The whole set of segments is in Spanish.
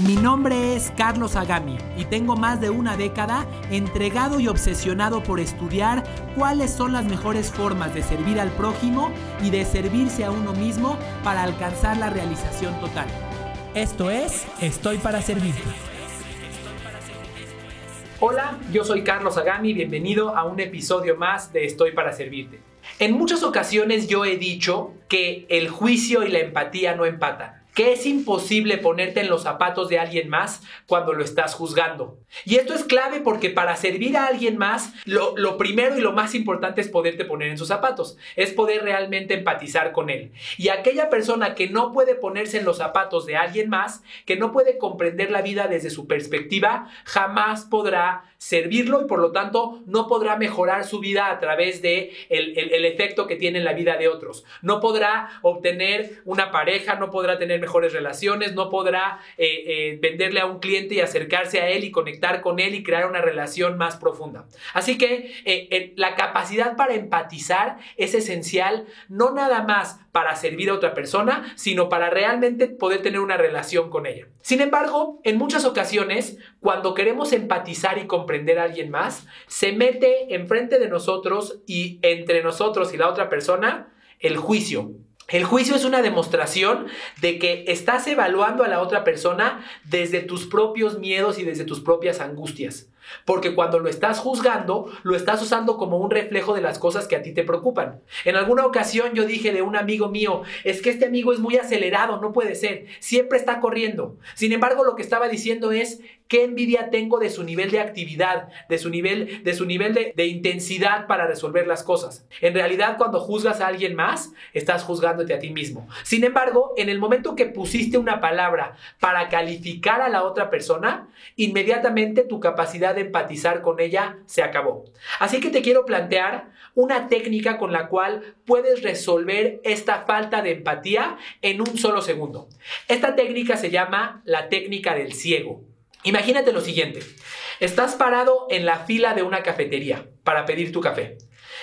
Mi nombre es Carlos Agami y tengo más de una década entregado y obsesionado por estudiar cuáles son las mejores formas de servir al prójimo y de servirse a uno mismo para alcanzar la realización total. Esto es Estoy para Servirte. Hola, yo soy Carlos Agami, bienvenido a un episodio más de Estoy para Servirte. En muchas ocasiones yo he dicho que el juicio y la empatía no empatan que es imposible ponerte en los zapatos de alguien más cuando lo estás juzgando. Y esto es clave porque para servir a alguien más, lo, primero y lo más importante es poderte poner en sus zapatos, es poder realmente empatizar con él. Y aquella persona que no puede ponerse en los zapatos de alguien más, que no puede comprender la vida desde su perspectiva, jamás podrá servirlo y por lo tanto no podrá mejorar su vida a través de el, el efecto que tiene en la vida de otros. No podrá obtener una pareja, no podrá tener mejores relaciones, no podrá eh, eh, venderle a un cliente y acercarse a él y conectar con él y crear una relación más profunda. Así que eh, la capacidad para empatizar es esencial, no nada más para servir a otra persona, sino para realmente poder tener una relación con ella. Sin embargo, en muchas ocasiones, cuando queremos empatizar y comprender a alguien más, se mete enfrente de nosotros y entre nosotros y la otra persona el juicio, el juicio es una demostración de que estás evaluando a la otra persona desde tus propios miedos y desde tus propias angustias. Porque cuando lo estás juzgando, lo estás usando como un reflejo de las cosas que a ti te preocupan. En alguna ocasión yo dije de un amigo mío, es que este amigo es muy acelerado, no puede ser, siempre está corriendo. Sin embargo, lo que estaba diciendo es, qué envidia tengo de su nivel de actividad, de su nivel, de, su nivel de, intensidad para resolver las cosas. En realidad, cuando juzgas a alguien más, estás juzgándote a ti mismo. Sin embargo, en el momento que pusiste una palabra para calificar a la otra persona, inmediatamente tu capacidad de empatizar con ella se acabó. Así que te quiero plantear una técnica con la cual puedes resolver esta falta de empatía en un solo segundo. Esta técnica se llama la técnica del ciego. Imagínate lo siguiente. Estás parado en la fila de una cafetería para pedir tu café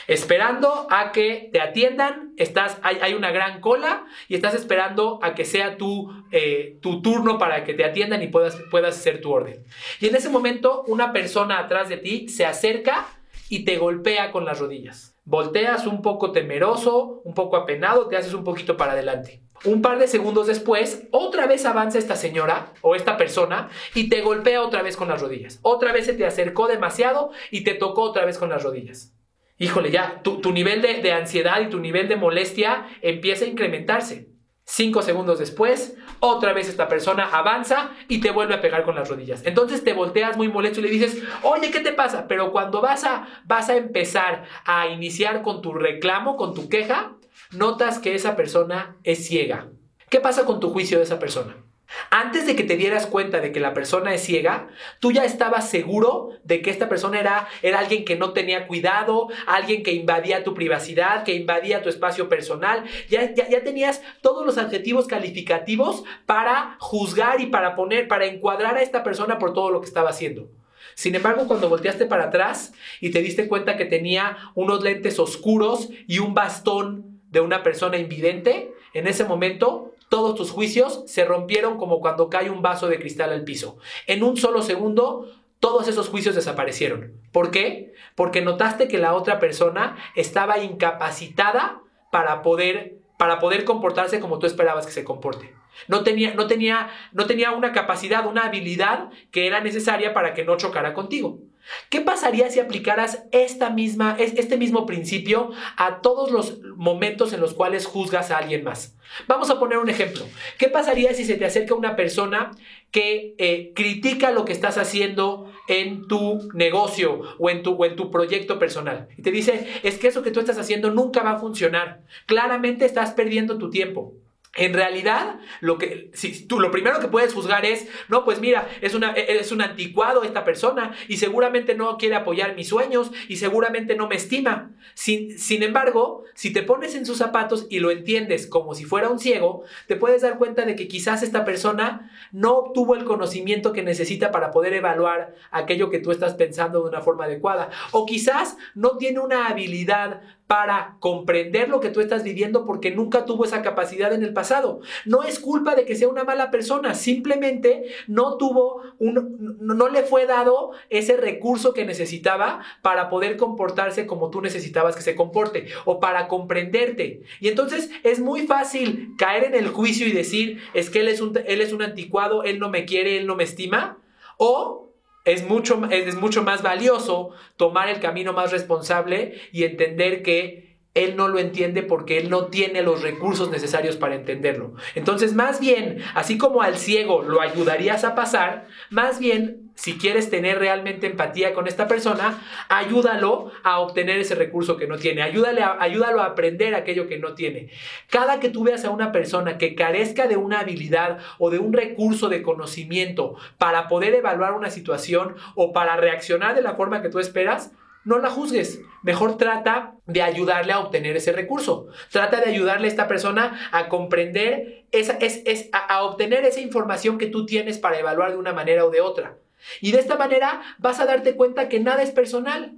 esperando a que te atiendan, estás, hay, una gran cola y estás esperando a que sea tu, eh, tu turno para que te atiendan y puedas, puedas hacer tu orden. Y en ese momento una persona atrás de ti se acerca y te golpea con las rodillas. Volteas un poco temeroso, un poco apenado, te haces un poquito para adelante. Un par de segundos después, otra vez avanza esta señora o esta persona y te golpea otra vez con las rodillas. Otra vez se te acercó demasiado y te tocó otra vez con las rodillas híjole, ya, tu, nivel de, ansiedad y tu nivel de molestia empieza a incrementarse. Cinco segundos después, otra vez esta persona avanza y te vuelve a pegar con las rodillas. Entonces te volteas muy molesto y le dices, oye, ¿qué te pasa? Pero cuando vas a, vas a empezar a iniciar con tu reclamo, con tu queja, notas que esa persona es ciega. ¿Qué pasa con tu juicio de esa persona? Antes de que te dieras cuenta de que la persona es ciega, tú ya estabas seguro de que esta persona era, era alguien que no tenía cuidado, alguien que invadía tu privacidad, que invadía tu espacio personal. Ya, ya, ya tenías todos los adjetivos calificativos para juzgar y para poner, para encuadrar a esta persona por todo lo que estaba haciendo. Sin embargo, cuando volteaste para atrás y te diste cuenta que tenía unos lentes oscuros y un bastón de una persona invidente, en ese momento todos tus juicios se rompieron como cuando cae un vaso de cristal al piso. En un solo segundo, todos esos juicios desaparecieron. ¿Por qué? Porque notaste que la otra persona estaba incapacitada para poder, para poder comportarse como tú esperabas que se comporte. No tenía, no, tenía, no tenía una capacidad, una habilidad que era necesaria para que no chocara contigo. ¿Qué pasaría si aplicaras esta misma, este mismo principio a todos los momentos en los cuales juzgas a alguien más? Vamos a poner un ejemplo. ¿Qué pasaría si se te acerca una persona que eh, critica lo que estás haciendo en tu negocio o en tu, o en tu proyecto personal? Y te dice, es que eso que tú estás haciendo nunca va a funcionar. Claramente estás perdiendo tu tiempo. En realidad, lo, que, si, tú, lo primero que puedes juzgar es, no, pues mira, es, una, e, es un anticuado esta persona y seguramente no quiere apoyar mis sueños y seguramente no me estima. Sin, sin embargo, si te pones en sus zapatos y lo entiendes como si fuera un ciego, te puedes dar cuenta de que quizás esta persona no obtuvo el conocimiento que necesita para poder evaluar aquello que tú estás pensando de una forma adecuada. O quizás no tiene una habilidad para comprender lo que tú estás viviendo porque nunca tuvo esa capacidad en el pasado. No es culpa de que sea una mala persona, simplemente no tuvo un, no le fue dado ese recurso que necesitaba para poder comportarse como tú necesitabas que se comporte o para comprenderte. Y entonces es muy fácil caer en el juicio y decir, es que él es un, él es un anticuado, él no me quiere, él no me estima. O es mucho, es mucho más valioso tomar el camino más responsable y entender que él no lo entiende porque él no tiene los recursos necesarios para entenderlo. Entonces, más bien, así como al ciego lo ayudarías a pasar, más bien si quieres tener realmente empatía con esta persona, ayúdalo a obtener ese recurso que no tiene, ayúdale ayúdalo a aprender aquello que no tiene. Cada que tú veas a una persona que carezca de una habilidad o de un recurso de conocimiento para poder evaluar una situación o para reaccionar de la forma que tú esperas, no la juzgues. Mejor trata de ayudarle a obtener ese recurso. Trata de ayudarle a esta persona a comprender, esa, es, es, a obtener esa información que tú tienes para evaluar de una manera o de otra. Y de esta manera vas a darte cuenta que nada es personal.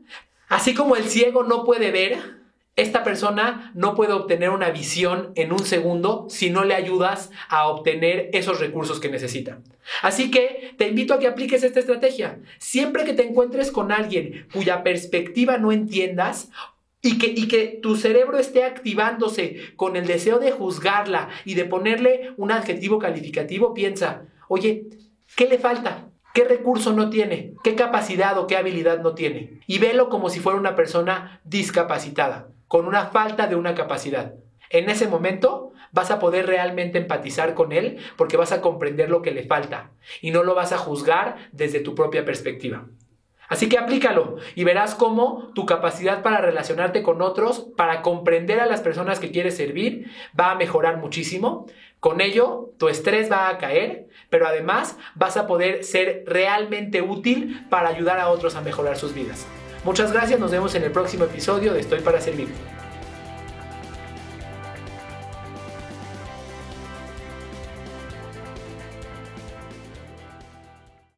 Así como el ciego no puede ver, esta persona no puede obtener una visión en un segundo si no le ayudas a obtener esos recursos que necesita. Así que te invito a que apliques esta estrategia. Siempre que te encuentres con alguien cuya perspectiva no entiendas, y que, y que, tu cerebro esté activándose con el deseo de juzgarla y de ponerle un adjetivo calificativo, piensa, oye, ¿qué le falta? ¿Qué recurso no tiene? ¿Qué capacidad o qué habilidad no tiene? Y velo como si fuera una persona discapacitada, con una falta de una capacidad. En ese momento vas a poder realmente empatizar con él porque vas a comprender lo que le falta y no lo vas a juzgar desde tu propia perspectiva. Así que aplícalo y verás cómo tu capacidad para relacionarte con otros, para comprender a las personas que quieres servir, va a mejorar muchísimo. Con ello, tu estrés va a caer, pero además vas a poder ser realmente útil para ayudar a otros a mejorar sus vidas. Muchas gracias, nos vemos en el próximo episodio de Estoy para Servirte.